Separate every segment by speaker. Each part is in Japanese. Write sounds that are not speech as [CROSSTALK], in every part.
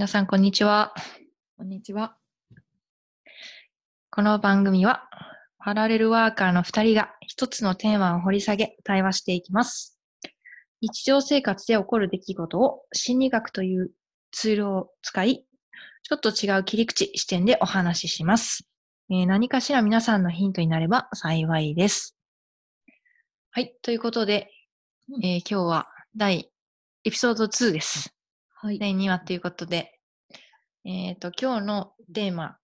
Speaker 1: 皆さん、こんにちは。
Speaker 2: こんにちは。
Speaker 1: この番組は、パラレルワーカーの2人が一つのテーマを掘り下げ、対話していきます。日常生活で起こる出来事を心理学というツールを使い、ちょっと違う切り口、視点でお話しします。えー何かしら皆さんのヒントになれば幸いです。はい。ということで、
Speaker 2: うん
Speaker 1: えー今日は第エピソード2です。
Speaker 2: はい。
Speaker 1: 第2話ということで、えっ、と、今日のテーマ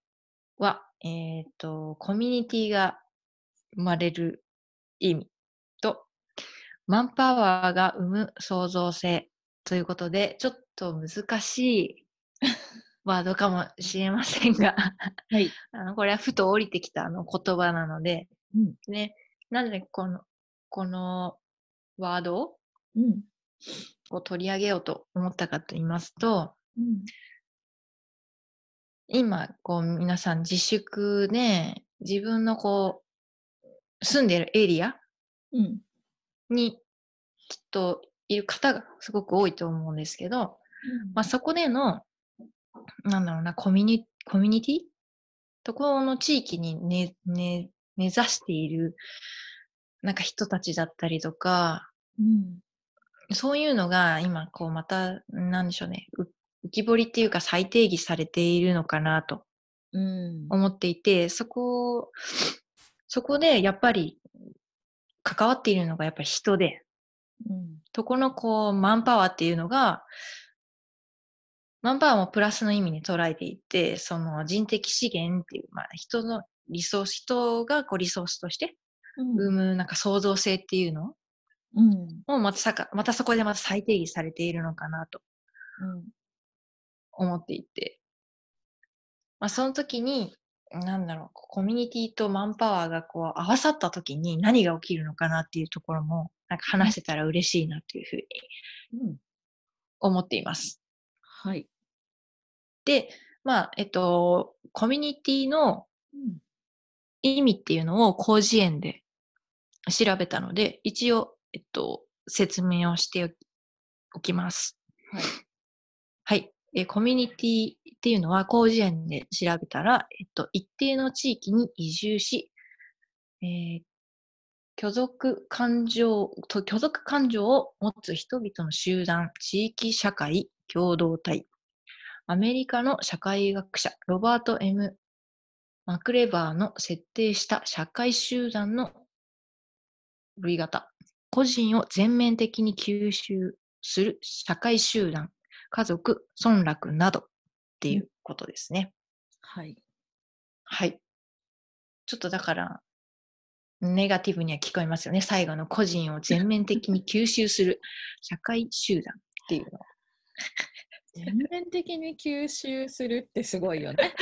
Speaker 1: は、えっ、と、コミュニティが生まれる意味と、マンパワーが生む創造性ということで、ちょっと難しいワードかもしれませんが、
Speaker 2: はい。[LAUGHS]
Speaker 1: あのこれはふと降りてきたあの言葉なので、
Speaker 2: うん。
Speaker 1: ね、なんでこの、このワードを
Speaker 2: うん。
Speaker 1: こう取り上げようと思ったかと言いますと、
Speaker 2: うん。
Speaker 1: 今、こう、皆さん自粛で、自分のこう、住んでるエリア
Speaker 2: うん。
Speaker 1: にきっといる方がすごく多いと思うんですけど、まあ、そこでの、なんだろうな、コミュニコミュニティ？ところの地域に根、ね根ざしている、なんか人たちだったりとか、
Speaker 2: うん。
Speaker 1: そういうのが今、こう、また、なんでしょうね、う浮き彫りっていうか再定義されているのかなと
Speaker 2: うん。
Speaker 1: 思っていて、そこ、そこでやっぱり関わっているのがやっぱり人で、
Speaker 2: うん。
Speaker 1: そこのこう、マンパワーっていうのが、マンパワーもプラスの意味に捉えていて、その人的資源っていう、まあ人のリソース、人がこうリソースとして生むなんか創造性っていうの
Speaker 2: うん。
Speaker 1: をまたさか、またそこでまた再定義されているのかなと
Speaker 2: うん。
Speaker 1: 思っていて、まあ、その時に、なんだろう、コミュニティとマンパワーがこう合わさった時に何が起きるのかなっていうところも、なんか話せたら嬉しいなというふうに
Speaker 2: うん。
Speaker 1: 思っています。
Speaker 2: はい。
Speaker 1: で、まあ、えっと、コミュニティの
Speaker 2: うん。
Speaker 1: 意味っていうのを広辞苑で調べたので、一応、えっと、説明をしておきます。
Speaker 2: はい。
Speaker 1: はい。えーコミュニティっていうのは、広辞苑で調べたら、えっと、一定の地域に移住し、えー居属感情と、居属感情を持つ人々の集団、地域社会、共同体。アメリカの社会学者、ロバート・ M・ マクレバーの設定した社会集団の類型。個人を全面的に吸収する社会集団、家族、村落などっていうことですね。
Speaker 2: はい。
Speaker 1: はい。ちょっとだから、ネガティブには聞こえますよね。最後の個人を全面的に吸収する社会集団っていうの。
Speaker 2: 全面的に吸収するってすごいよね。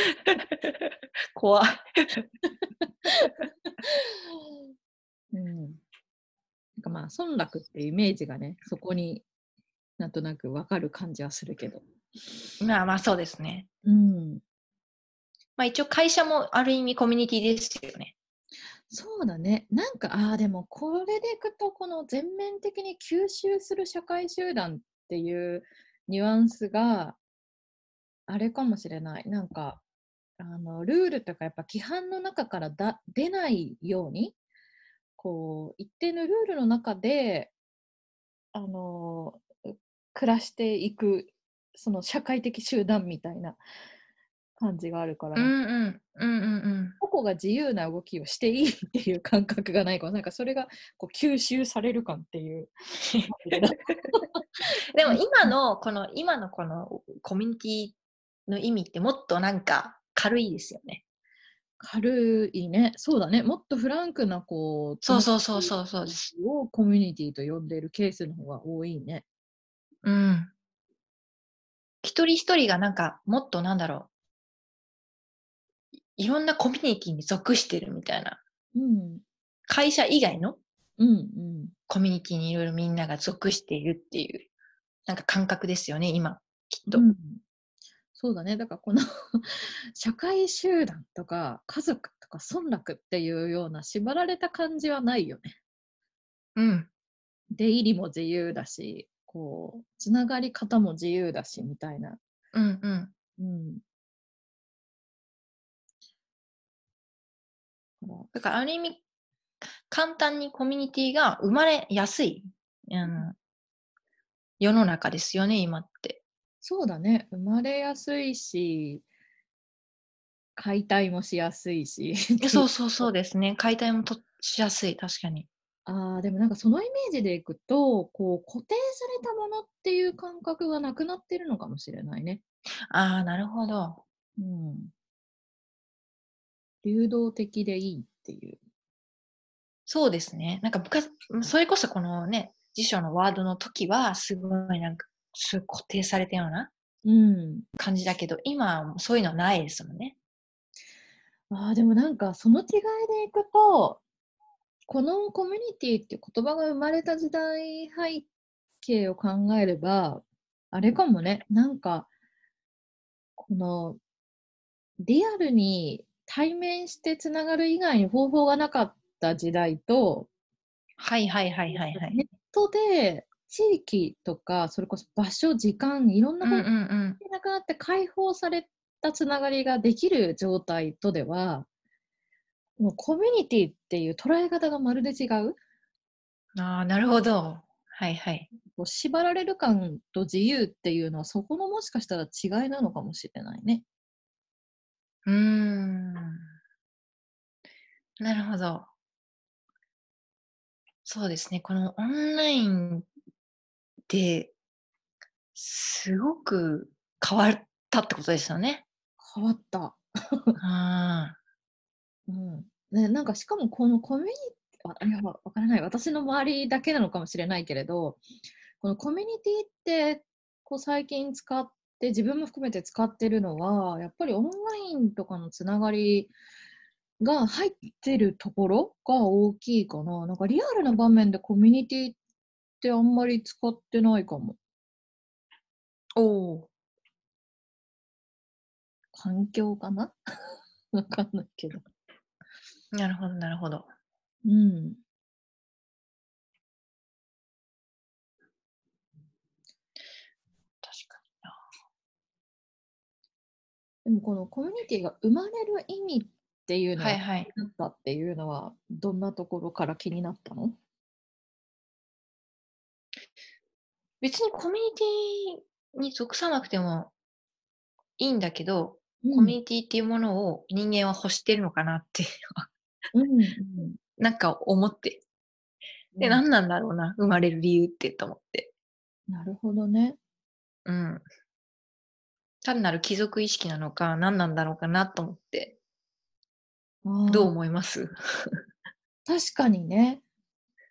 Speaker 2: [LAUGHS]
Speaker 1: 怖い。[LAUGHS]
Speaker 2: うん。かまあ、村落っていうイメージがね、そこになんとなくわかる感じはするけど。
Speaker 1: まあまあそうですね。
Speaker 2: うん。
Speaker 1: まあ一応会社もある意味コミュニティですよね。
Speaker 2: そうだね。なんか、ああ、でもこれでいくと、この全面的に吸収する社会集団っていうニュアンスがあれかもしれない。なんか、あのルールとかやっぱ規範の中からだ出ないように、こう、一定のルールの中で、あの、暮らしていく、その社会的集団みたいな感じがあるから、
Speaker 1: うんうん。うんうんうん。
Speaker 2: 個々が自由な動きをしていいっていう感覚がないから、なんかそれがこう吸収される感っていう。[LAUGHS]
Speaker 1: でも今の、この、今のこのコミュニティの意味ってもっとなんか軽いですよね。
Speaker 2: 軽いね。そうだね。もっとフランクなこう、
Speaker 1: そうそうそうそうそうです。
Speaker 2: をコミュニティと呼んでいるケースの方が多いね。
Speaker 1: うん。一人一人がなんかもっとなんだろう。いいろんなコミュニティに属してるみたいな。
Speaker 2: うん。
Speaker 1: 会社以外の
Speaker 2: うんうん。
Speaker 1: コミュニティにいろいろみんなが属しているっていう、なんか感覚ですよね、今、きっと。
Speaker 2: うんそうだね。だからこの [LAUGHS] 社会集団とか家族とか村落っていうような縛られた感じはないよね。
Speaker 1: うん。
Speaker 2: 出入りも自由だし、こう、つながり方も自由だしみたいな
Speaker 1: うんうん。
Speaker 2: うん。だから
Speaker 1: ある意味、簡単にコミュニティが生まれやすい、うん、世の中ですよね、今って。
Speaker 2: そうだね。生まれやすいし、解体もしやすいし。
Speaker 1: えそうそうそうですね。[LAUGHS] 解体もとしやすい、確かに。
Speaker 2: ああ、でもなんかそのイメージでいくと、こう固定されたものっていう感覚がなくなってるのかもしれないね。
Speaker 1: ああ、なるほど。
Speaker 2: うん。流動的でいいっていう。
Speaker 1: そうですね。なんか昔、それこそこのね、辞書のワードの時は、すごいなんか、すごい固定されたような
Speaker 2: うん。
Speaker 1: 感じだけど、今はもうそういうのはないですもんね。
Speaker 2: ああ、でもなんかその違いでいくと、このコミュニティっていう言葉が生まれた時代背景を考えれば、あれかもね、なんか、この、リアルに対面してつながる以外に方法がなかった時代と、
Speaker 1: はいはいはいはいはい。
Speaker 2: ネットで地域とか、それこそ場所、時間、いろんなことが
Speaker 1: うん。
Speaker 2: なくなって解放されたつながりができる状態とでは、もうコミュニティっていう捉え方がまるで違う。
Speaker 1: ああ、なるほど。はいはい。
Speaker 2: こう縛られる感と自由っていうのはそこのもしかしたら違いなのかもしれないね。
Speaker 1: うーん。なるほど。そうですね。このオンラインですごく変わったってことですよね。
Speaker 2: 変わった。[LAUGHS]
Speaker 1: あ
Speaker 2: うんね、なんかしかもこのコミュニティあいやわわからない私の周りだけなのかもしれないけれどこのコミュニティってこう最近使って自分も含めて使ってるのはやっぱりオンラインとかのつながりが入ってるところが大きいかななんかリアルな場面でコミュニティってあんまり使ってないかも
Speaker 1: あ。おお。
Speaker 2: 環境かな？[LAUGHS] わかんないけど
Speaker 1: なるほど、なるほど。
Speaker 2: うん
Speaker 1: 確か
Speaker 2: でもこのコミュニティが生まれる意味っていう
Speaker 1: に。
Speaker 2: のは
Speaker 1: はいはい。
Speaker 2: なったっていうのはどんなところから気になったの？
Speaker 1: 別にコミュニティに属さなくてもいいんだけど、
Speaker 2: うん
Speaker 1: コミュニティっていうものを人間は欲してるのかなって
Speaker 2: うんうん
Speaker 1: なんか思って。で、
Speaker 2: うん
Speaker 1: 何なんだろうな、生まれる理由ってと思って。
Speaker 2: なるほどね。
Speaker 1: うん。単なる貴族意識なのか、何なんだろうかなと思って。どう思います？
Speaker 2: 確かにね。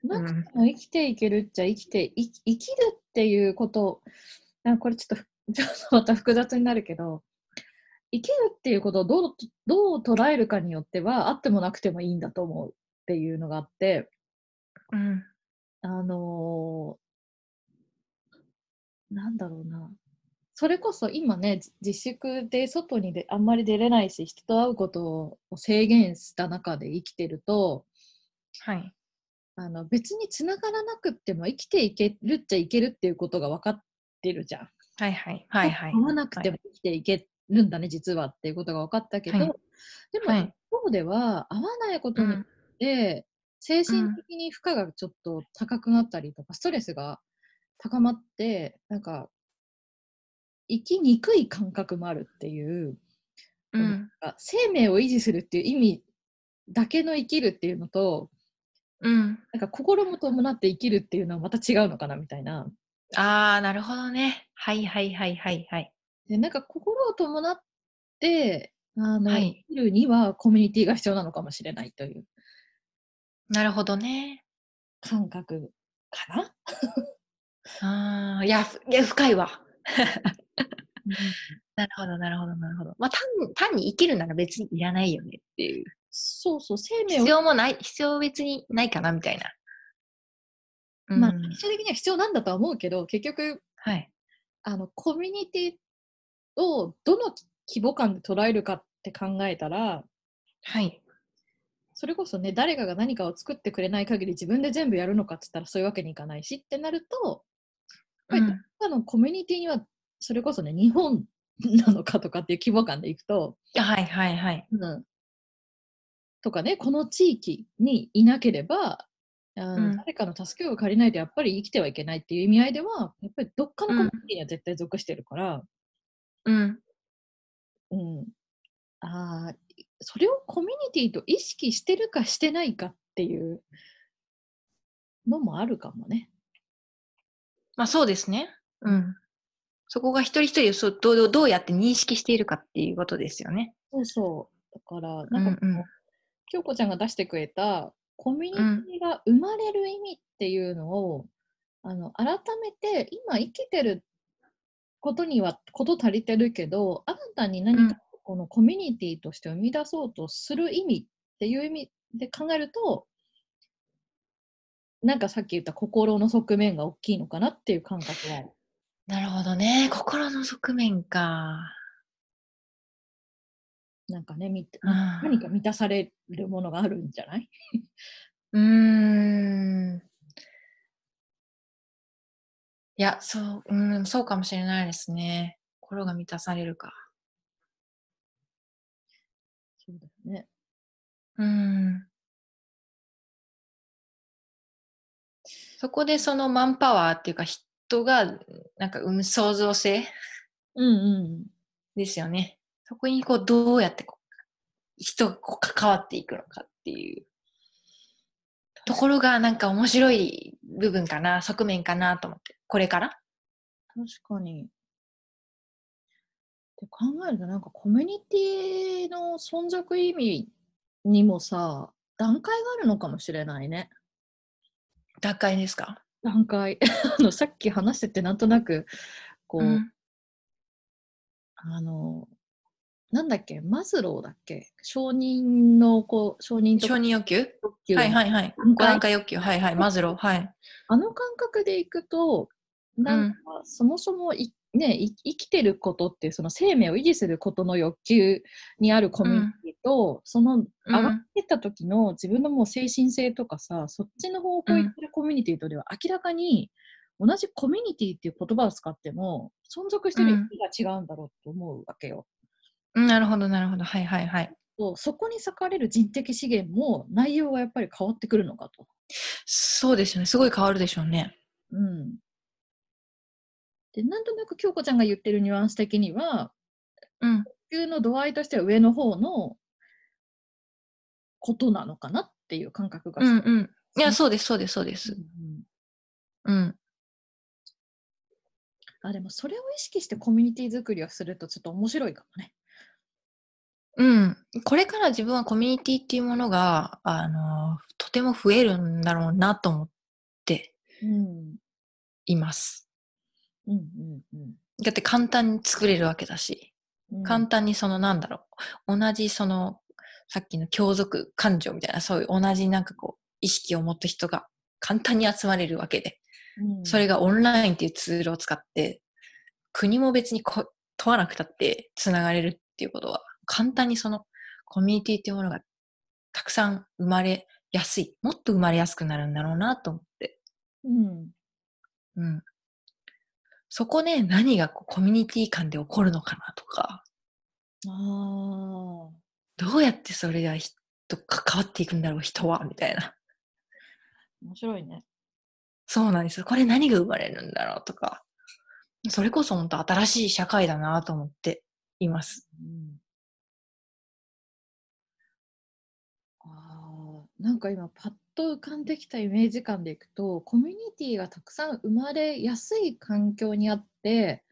Speaker 2: なくても生きていけるっちゃ生きてい生きるっていうことなんかこれちょっとふ [LAUGHS] ちょっとまた複雑になるけど生きるっていうことをどうどう捉えるかによってはあってもなくてもいいんだと思うっていうのがあって
Speaker 1: うん。
Speaker 2: あのーなんだろうな。それこそ今ね、じ自粛で外にであんまり出れないし、人と会うことを制限した中で生きてると、
Speaker 1: はい。
Speaker 2: あの別につながらなくっても生きていけるっちゃいけるっていうことが分かってるじゃん。
Speaker 1: はいはい。はいはい。
Speaker 2: 会わなくても生きていけるんだね、実はっていうことが分かったけど、
Speaker 1: はい
Speaker 2: でも
Speaker 1: はい
Speaker 2: 一方では会わないことによって、精神的に負荷がちょっと高くなったりとか、ストレスが高まって、なんか、生きにくい感覚もあるっていう、
Speaker 1: うん。
Speaker 2: 生命を維持するっていう意味だけの生きるっていうのと、
Speaker 1: うん。
Speaker 2: なんか心も伴って生きるっていうのはまた違うのかなみたいな。
Speaker 1: ああ、なるほどね。はいはいはいはいはい。
Speaker 2: で、なんか心を伴って、あの、
Speaker 1: はい
Speaker 2: 生きるにはコミュニティが必要なのかもしれないという
Speaker 1: なるほどね。
Speaker 2: 感覚かな？
Speaker 1: ああ、いや、ふいや深いわ。[LAUGHS] なるほど、なるほど、なるほど。まあ、単単に生きるなら別にいらないよねっていう。
Speaker 2: そうそう、生命を
Speaker 1: 必要もない、必要別にないかなみたいな。うん、
Speaker 2: まあ、最終的には必要なんだとは思うけど、結局、
Speaker 1: はい。
Speaker 2: あの、コミュニティをどの規模感で捉えるかって考えたら、
Speaker 1: はい。
Speaker 2: それこそね、誰かが何かを作ってくれない限り自分で全部やるのかって言ったらそういうわけにいかないしってなると、やっぱり
Speaker 1: うん
Speaker 2: どっかのコミュニティには、それこそね、日本なのかとかっていう規模感でいくと、
Speaker 1: はいはいはい。
Speaker 2: うん、とかねこの地域にいなければあの
Speaker 1: うん
Speaker 2: 誰かの助けを借りないとやっぱり生きてはいけないっていう意味合いではやっぱりどっかのコミュニティには絶対属してるから、
Speaker 1: うん。
Speaker 2: うん、あーそれをコミュニティと意識してるかしてないかっていうのもあるかもね。
Speaker 1: まあそうですね。うん。そこが一人一人そうどうどうやって認識しているかっていうことですよね。
Speaker 2: そうそう。だから、
Speaker 1: う
Speaker 2: なんかこう、
Speaker 1: んうん。
Speaker 2: 京子ちゃんが出してくれたコミュニティが生まれる意味っていうのを、あの改めて今生きてることにはこと足りてるけど新たに何かこのコミュニティとして生み出そうとする意味っていう意味で考えるとなんかさっき言った心の側面が大きいのかなっていう感覚は。
Speaker 1: なるほどね。心の側面か。
Speaker 2: なんかね、何か満たされるものがあるんじゃない？う
Speaker 1: ーん。いや、そう、うん、そうかもしれないですね。心が満たされるか。
Speaker 2: そうだよね。
Speaker 1: うん。そこでそのマンパワーっていうか人がなんか生む創造性？
Speaker 2: うんうん。
Speaker 1: ですよね。そこにこうどうやってこう人がこう関わっていくのかっていうところがなんか面白い部分かな、側面かなと思って。これから？
Speaker 2: 確かに。って考えると、なんかコミュニティの存続意味にもさ、段階があるのかもしれないね。
Speaker 1: 脱会ですか？
Speaker 2: 段階。[LAUGHS] あのさっき話してて、なんとなく、こう、
Speaker 1: うん。
Speaker 2: あの、なんだっけ、マズローだっけ？承認の、こう、承認
Speaker 1: 承認欲求？はいはいはい。5
Speaker 2: 段階
Speaker 1: 欲求？はいはい。マズロー。はい。
Speaker 2: あの感覚でいくと、なんかそもそもい、ね、い生きてることってその生命を維持することの欲求にあるコミュニティと、その上がってった時の自分のもう精神性とかさ、そっちの方向に行ってるコミュニティとでは明らかに同じコミュニティっていう言葉を使っても存続してる意味が違うんだろうと思うわけよ。
Speaker 1: うんなるほどなるほど。はいはいはい。
Speaker 2: そこに割かれる人的資源も内容がやっぱり変わってくるのかと。
Speaker 1: そうですよね。すごい変わるでしょうね。
Speaker 2: うん。で、なんとなく京子ちゃんが言ってるニュアンス的には、
Speaker 1: うん。
Speaker 2: 急の度合いとしては上の方のことなのかなっていう感覚が
Speaker 1: うんうん。いや、そうです、そうです、そうです。
Speaker 2: うん
Speaker 1: うん。
Speaker 2: あでもそれを意識してコミュニティ作りをするとちょっと面白いかもね。
Speaker 1: うん。これから自分はコミュニティっていうものが、あの、とても増えるんだろうなと思って
Speaker 2: うん。
Speaker 1: います。
Speaker 2: うんうんうん
Speaker 1: だって簡単に作れるわけだし、
Speaker 2: うん。
Speaker 1: 簡単にそのなんだろう、同じその、さっきの共属感情みたいな、そういう同じなんかこう、意識を持った人が簡単に集まれるわけで、
Speaker 2: うん
Speaker 1: それがオンラインっていうツールを使って、国も別にこ問わなくたってつながれるっていうことは、簡単にそのコミュニティっていうものがたくさん生まれやすい、もっと生まれやすくなるんだろうなと思って。
Speaker 2: うん。
Speaker 1: うん。そこね、何がこうコミュニティ間で起こるのかなとか、
Speaker 2: ああ。
Speaker 1: どうやってそれが人関わっていくんだろう、人は、みたいな。
Speaker 2: 面白いね。
Speaker 1: そうなんですよ。これ何が生まれるんだろうとか、それこそ本当新しい社会だなと思っています。
Speaker 2: うんなんか今パッと浮かんできたイメージ感でいくとコミュニティがたくさん生まれやすい環境にあって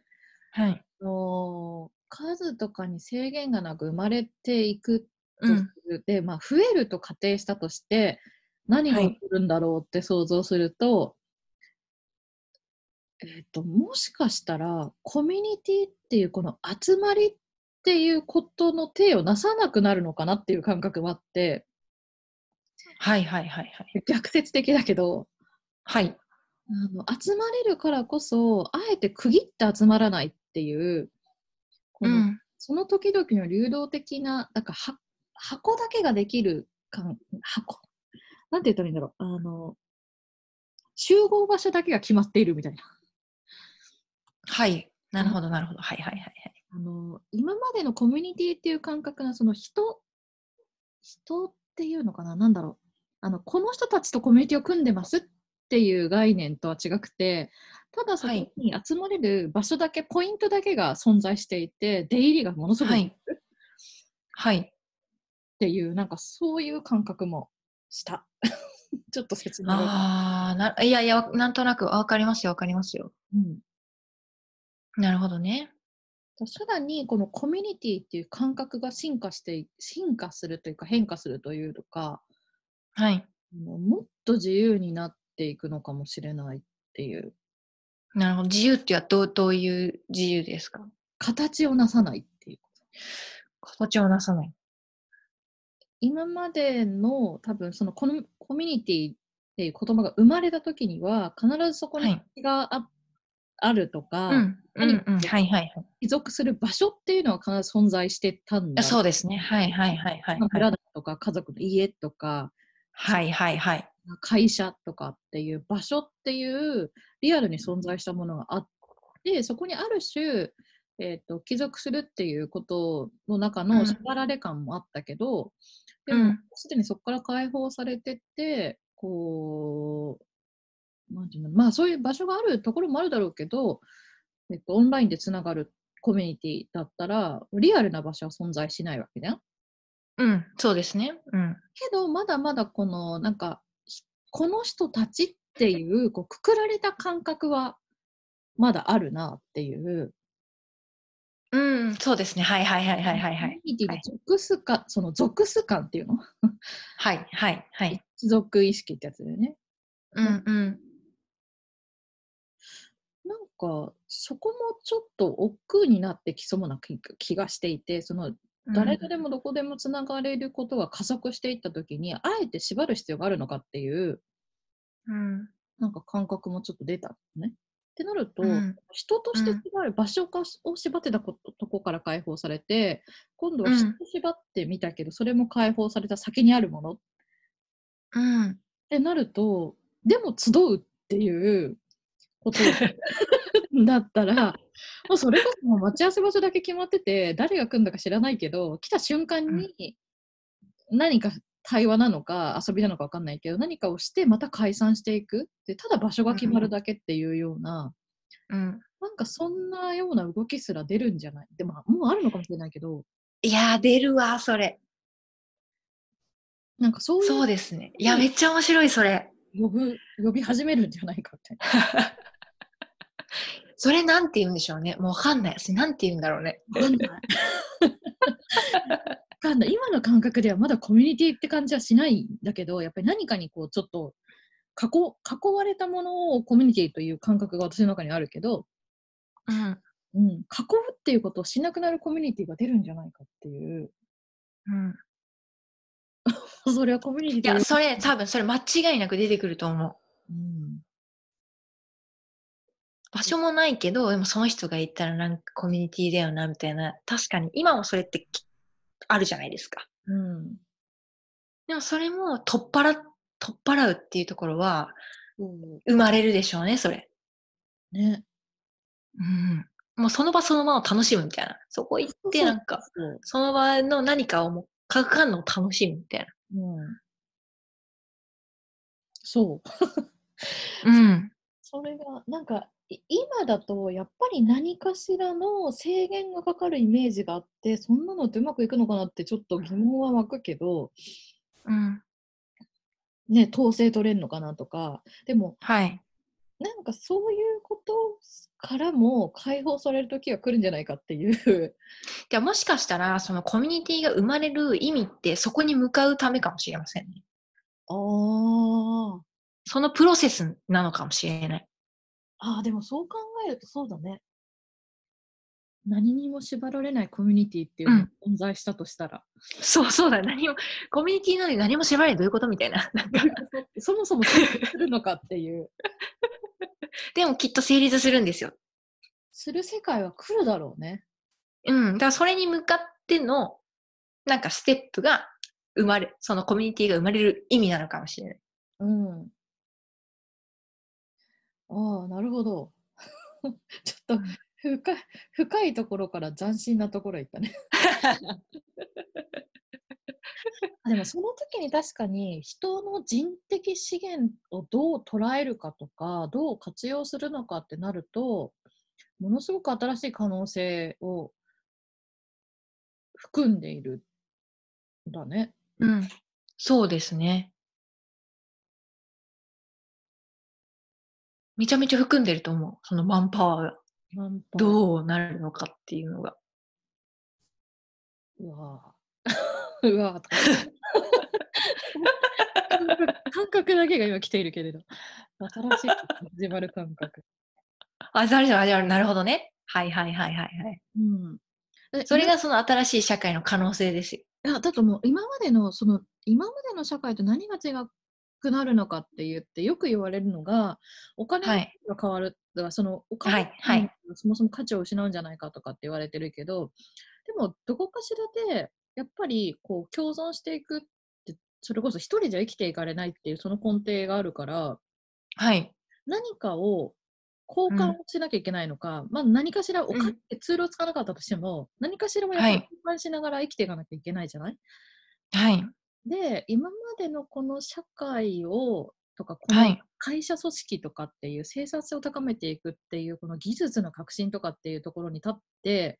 Speaker 1: はい。
Speaker 2: あの数とかに制限がなく生まれていくとす
Speaker 1: うん。
Speaker 2: る、で、まあ、増えると仮定したとして何が
Speaker 1: はい
Speaker 2: 起こるんだろうって想像すると、えっともしかしたらコミュニティっていうこの集まりっていうことの体をなさなくなるのかなっていう感覚があって
Speaker 1: はいはいはいはい。
Speaker 2: 逆説的だけど
Speaker 1: はい。
Speaker 2: あの集まれるからこそあえて区切って集まらないっていうこの、
Speaker 1: うん。
Speaker 2: その時々の流動的ななんかは箱だけができる感箱？なんて言ったらいいんだろうあの集合場所だけが決まっているみたいな。
Speaker 1: はい。なるほどなるほど。はいはいはいはい。
Speaker 2: あのコミュニティっていう感覚のその人、人っていうのかな、なんだろう。あの、この人たちとコミュニティを組んでますっていう概念とは違くて、ただそこに集まれる場所だけ、ポイントだけが存在していて、出入りがものすごく、
Speaker 1: はいはい。
Speaker 2: っていう、なんかそういう感覚もした。[LAUGHS] ちょっと説明が。
Speaker 1: ああ、な、いやいや、なんとなくわかりますよ、わかりますよ。
Speaker 2: うん
Speaker 1: なるほどね。
Speaker 2: さらにこのコミュニティっていう感覚が進化してい進化するというか変化するというか
Speaker 1: はい。
Speaker 2: もっと自由になっていくのかもしれないっていう
Speaker 1: なるほど。自由っていうのはどう、どういう自由ですか？
Speaker 2: 形をなさないっていうこと
Speaker 1: 形をなさない。
Speaker 2: 今までの多分そのこのコミュニティっていう言葉が生まれた時には必ずそこに
Speaker 1: はい
Speaker 2: 気があ,、あるとか、
Speaker 1: うん。はいはいはい。
Speaker 2: 帰属する場所っていうのは必ず存在してたんだ
Speaker 1: そうですね。はいはいはいはい。
Speaker 2: まあ村だとか家族の家とか
Speaker 1: はいはいはい。
Speaker 2: 会社とかっていう場所っていうリアルに存在したものがあってそこにある種、えー、と帰属するっていうことの中
Speaker 1: うん
Speaker 2: の縛られ感もあったけど、でも
Speaker 1: うん
Speaker 2: すでにそこから解放されてってこうなんていうのまあそういう場所があるところもあるだろうけど、えっと、オンラインでつながるコミュニティだったらリアルな場所は存在しないわけだよ。
Speaker 1: うん。そうですね。うん。
Speaker 2: けどまだまだこのなんかひこの人たちっていうこうくくられた感覚はまだあるなっていう
Speaker 1: うん、そうですね。はいはいはいはいはいは
Speaker 2: コミュ
Speaker 1: い。
Speaker 2: ニティに属すか、その属す感っていうの？
Speaker 1: はいはいはい。
Speaker 2: 貴族意識ってやつだよね。
Speaker 1: うんうん。
Speaker 2: なんかそこもちょっと億劫になってきそうな気気がしていてその誰とでもどこでもつながれることが加速していった時にあえて縛る必要があるのかっていう。
Speaker 1: うん。
Speaker 2: なんか感覚もちょっと出たのね。ってなると、
Speaker 1: うん。
Speaker 2: 人として
Speaker 1: うん。
Speaker 2: 縛る場所かを縛ってたこととこから解放されて今度は
Speaker 1: うん。
Speaker 2: 人を縛ってみたけど、それも解放された先にあるもの。っ
Speaker 1: うん。
Speaker 2: てなるとでも集うっていうこと [LAUGHS] だったらもうそれこそもう待ち合わせ場所だけ決まってて誰が来るんだか知らないけど来た瞬間に何か対話なのか遊びなのか分かんないけど何かをしてまた解散していくでただ場所が決まるだけっていうような、
Speaker 1: うん。
Speaker 2: なんかそんなような動きすら出るんじゃない？でももうあるのかもしれないけど
Speaker 1: いやー、出るわ、それ。
Speaker 2: なんかそう
Speaker 1: そうですね。いや、めっちゃ面白い、それ。
Speaker 2: 呼ぶ呼び始めるんじゃないかって。[LAUGHS]
Speaker 1: それなんて言うんでしょうね。もうわかんない。それなんて言うんだろうね。
Speaker 2: わかんない。わかんない。今の感覚ではまだコミュニティって感じはしないんだけど、やっぱり何かにこうちょっと囲囲われたものをコミュニティという感覚が私の中にあるけど、
Speaker 1: うん。
Speaker 2: うん、囲うっていうことをしなくなるコミュニティが出るんじゃないかっていう、
Speaker 1: うん。[LAUGHS]
Speaker 2: それはコミュニティ
Speaker 1: いや、それ、多分それ間違いなく出てくると思う。
Speaker 2: うん、
Speaker 1: 場所もないけど、でもその人がいたらなんかコミュニティだよな、みたいな。確かに、今もそれってきあるじゃないですか。
Speaker 2: うん、
Speaker 1: でもそれも取っ払、取っ払うっていうところは生まれるでしょうね、それ。
Speaker 2: ね。
Speaker 1: うん。もうその場その場を楽しむみたいな。そこ行ってなんか、
Speaker 2: そ
Speaker 1: の場の何かをもう、化学反応を楽しむみたいな。
Speaker 2: うん、そう。
Speaker 1: うん。[LAUGHS]
Speaker 2: それがなんかい今だとやっぱり何かしらの制限がかかるイメージがあってそんなのってうまくいくのかなってちょっと疑問は湧くけど、
Speaker 1: うん。
Speaker 2: ね、統制取れるのかなとかでも
Speaker 1: はい。
Speaker 2: なんかそういうことからも解放される時が来るんじゃないかっていう
Speaker 1: じゃあもしかしたら、そのコミュニティが生まれる意味ってそこに向かうためかもしれませんね。
Speaker 2: あー
Speaker 1: そのプロセスなのかもしれない。
Speaker 2: あーでもそう考えるとそうだね何にも縛られないコミュニティっていうのが存在したとしたら、
Speaker 1: そうそうだ、何も、コミュニティなのに何も縛られないどういうことみたいな。[LAUGHS] なんか
Speaker 2: そもそも成立するのかっていう [LAUGHS]
Speaker 1: でもきっと成立するんですよ。
Speaker 2: する世界は来るだろうね。
Speaker 1: うん。だからそれに向かっての、なんかステップが生まれ、そのコミュニティが生まれる意味なのかもしれない。
Speaker 2: うん。ああ、なるほど。[LAUGHS] ちょっと、深い深いところから斬新なところへ行ったね。あ [LAUGHS] でもその時に確かに人の人的資源をどう捉えるかとかどう活用するのかってなるとものすごく新しい可能性を含んでいるんだね。
Speaker 1: うん。そうですね。めちゃめちゃ含んでると思う。そのマンパワーが。どうなるのかっていうのが。
Speaker 2: うわぁ [LAUGHS] うわぁ感覚だけが今来ているけれど新しい始まる感覚。
Speaker 1: あ、ざるじゃる、なるほどね。はいはいはいはいはい。
Speaker 2: うん、え
Speaker 1: それがその新しい社会の可能性ですよ。
Speaker 2: いやだともう今までのその今までの社会と何が違くなるのかって言ってよく言われるのがお金が
Speaker 1: はい。
Speaker 2: 変わる、だからそのお金
Speaker 1: はいはい
Speaker 2: がそもそも価値を失うんじゃないかとかって言われてるけどでもどこかしらでやっぱりこう共存していくってそれこそ一人じゃ生きていかれないっていうその根底があるから
Speaker 1: はい。
Speaker 2: 何かを交換をしなきゃいけないのか、まあ何かしらお金ってツールを使わなかったとしても、何かしらもやっぱり
Speaker 1: はい
Speaker 2: 交換しながら生きていかなきゃいけないじゃない？
Speaker 1: はい。
Speaker 2: で、今までのこの社会を、とか、この
Speaker 1: はい。
Speaker 2: 会社組織とかっていう生産性を高めていくっていう、この技術の革新とかっていうところに立って、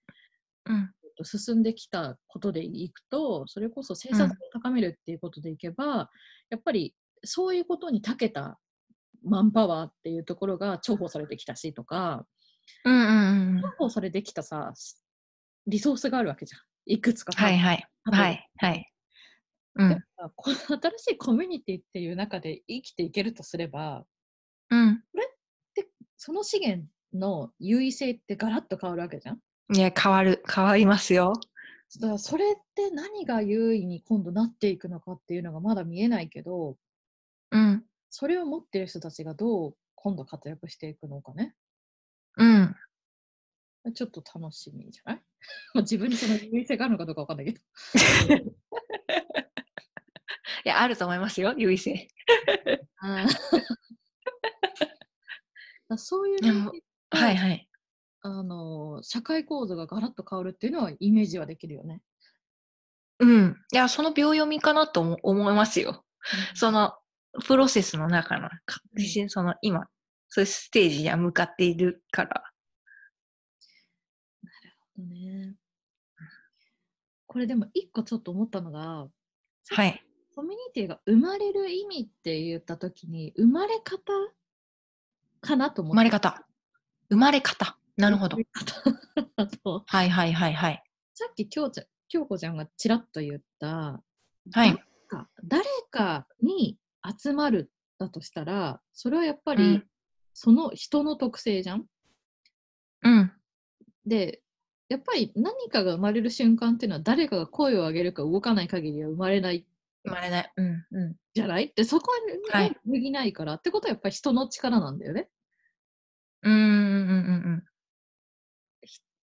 Speaker 1: うん。
Speaker 2: えっと進んできたことでいくと、それこそ生産性を高めるっていうことでいけば、やっぱりそういうことに長けたマンパワーっていうところが重宝されてきたしとか、
Speaker 1: うんうんうんうん
Speaker 2: 重。宝されてきたさ、リソースがあるわけじゃん。いくつか。
Speaker 1: はいはい。はいはい。うん。
Speaker 2: この [LAUGHS] 新しいコミュニティっていう中で生きていけるとすれば、
Speaker 1: うん。
Speaker 2: その資源の優位性ってガラッと変わるわけじゃん？
Speaker 1: いや、変わる。変わりますよ。
Speaker 2: だからそれって何が優位に今度なっていくのかっていうのがまだ見えないけど、
Speaker 1: うん。
Speaker 2: それを持ってる人たちがどう今度活躍していくのかね？
Speaker 1: うん。
Speaker 2: ちょっと楽しみじゃない？ま [LAUGHS] あ自分にその優位性があるのかどうかわかんないけど。[LAUGHS]
Speaker 1: いや、あると思いますよ。優位性。
Speaker 2: あーだそういう
Speaker 1: でも
Speaker 2: 意味で
Speaker 1: はいはい。
Speaker 2: あの社会構造がガラッと変わるっていうのはイメージはできるよね。
Speaker 1: うん。いや、その秒読みかなと思思いますよ。そのプロセスの中の、か
Speaker 2: うん
Speaker 1: その今、そういうステージには向かっているから。
Speaker 2: うんね。これでも一個ちょっと思ったのが、
Speaker 1: はい。
Speaker 2: コミュニティが生まれる意味って言ったときに、生まれ方かなと思って。
Speaker 1: 生まれ方。生まれ方。なるほど [LAUGHS] はいはいはいはい。
Speaker 2: さっき京ちゃん京子ちゃんがちらっと言った、
Speaker 1: はい。
Speaker 2: か誰かに集まるだとしたら、それはやっぱり
Speaker 1: うん
Speaker 2: その人の特性じゃん？
Speaker 1: うん。
Speaker 2: で、やっぱり何かが生まれる瞬間っていうのは誰かが声を上げるか動かない限りは生まれない
Speaker 1: 生まれない。うんうん。
Speaker 2: じゃない？ってそこ
Speaker 1: は
Speaker 2: はい無ぎないから、ってことはやっぱり人の力なんだよね。
Speaker 1: うんうんうんうん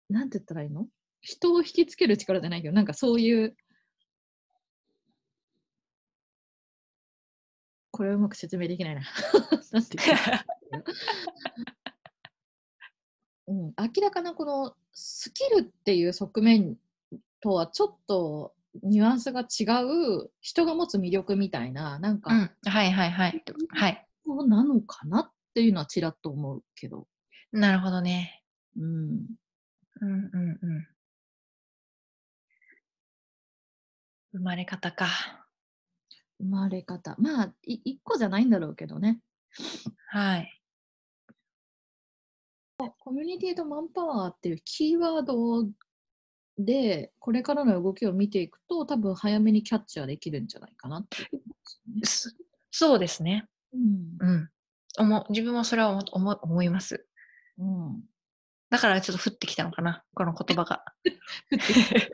Speaker 2: なんて言ったらいいの？人を引きつける力じゃないけど、なんかそういう、これはうまく説明できないな。[LAUGHS] なんて言うん、明らかなこのスキルっていう側面とはちょっとニュアンスが違う人が持つ魅力みたいな、なんか、
Speaker 1: うん。うん。はいはいはい。はい。
Speaker 2: なのかなっていうのはちらっと思うけど。
Speaker 1: なるほどね。
Speaker 2: うん。
Speaker 1: うんうんうん。生まれ方か。
Speaker 2: 生まれ方。まあ、い一個じゃないんだろうけどね。
Speaker 1: はい。
Speaker 2: コミュニティとマンパワーっていうキーワードで、これからの動きを見ていくと、多分早めにキャッチはできるんじゃないかなっていうことです
Speaker 1: すそうです
Speaker 2: ね。
Speaker 1: うん。思う自分もそれは思思思います。
Speaker 2: うん。うん。
Speaker 1: だからちょっと降ってきたのかな、この言葉が。[LAUGHS]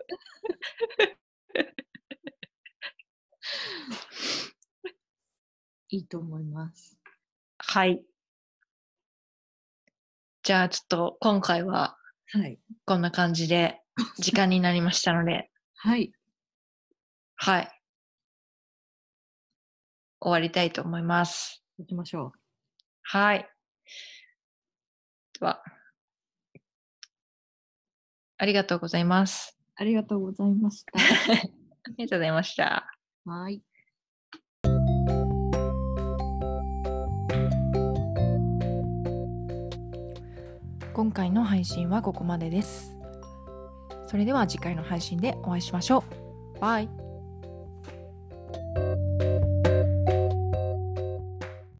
Speaker 2: いいと思います。
Speaker 1: はい。じゃあちょっと今回は
Speaker 2: はい。
Speaker 1: こんな感じで時間になりましたので、
Speaker 2: はい。
Speaker 1: はい。終わりたいと思います。
Speaker 2: 行きましょう。
Speaker 1: はい。では、
Speaker 3: ありがとうございます。
Speaker 2: ありがとうございました。[LAUGHS]
Speaker 3: ありがとうございました。
Speaker 2: はい。
Speaker 1: 今回の配信はここまでです。それでは次回の配信でお会いしましょう。バイ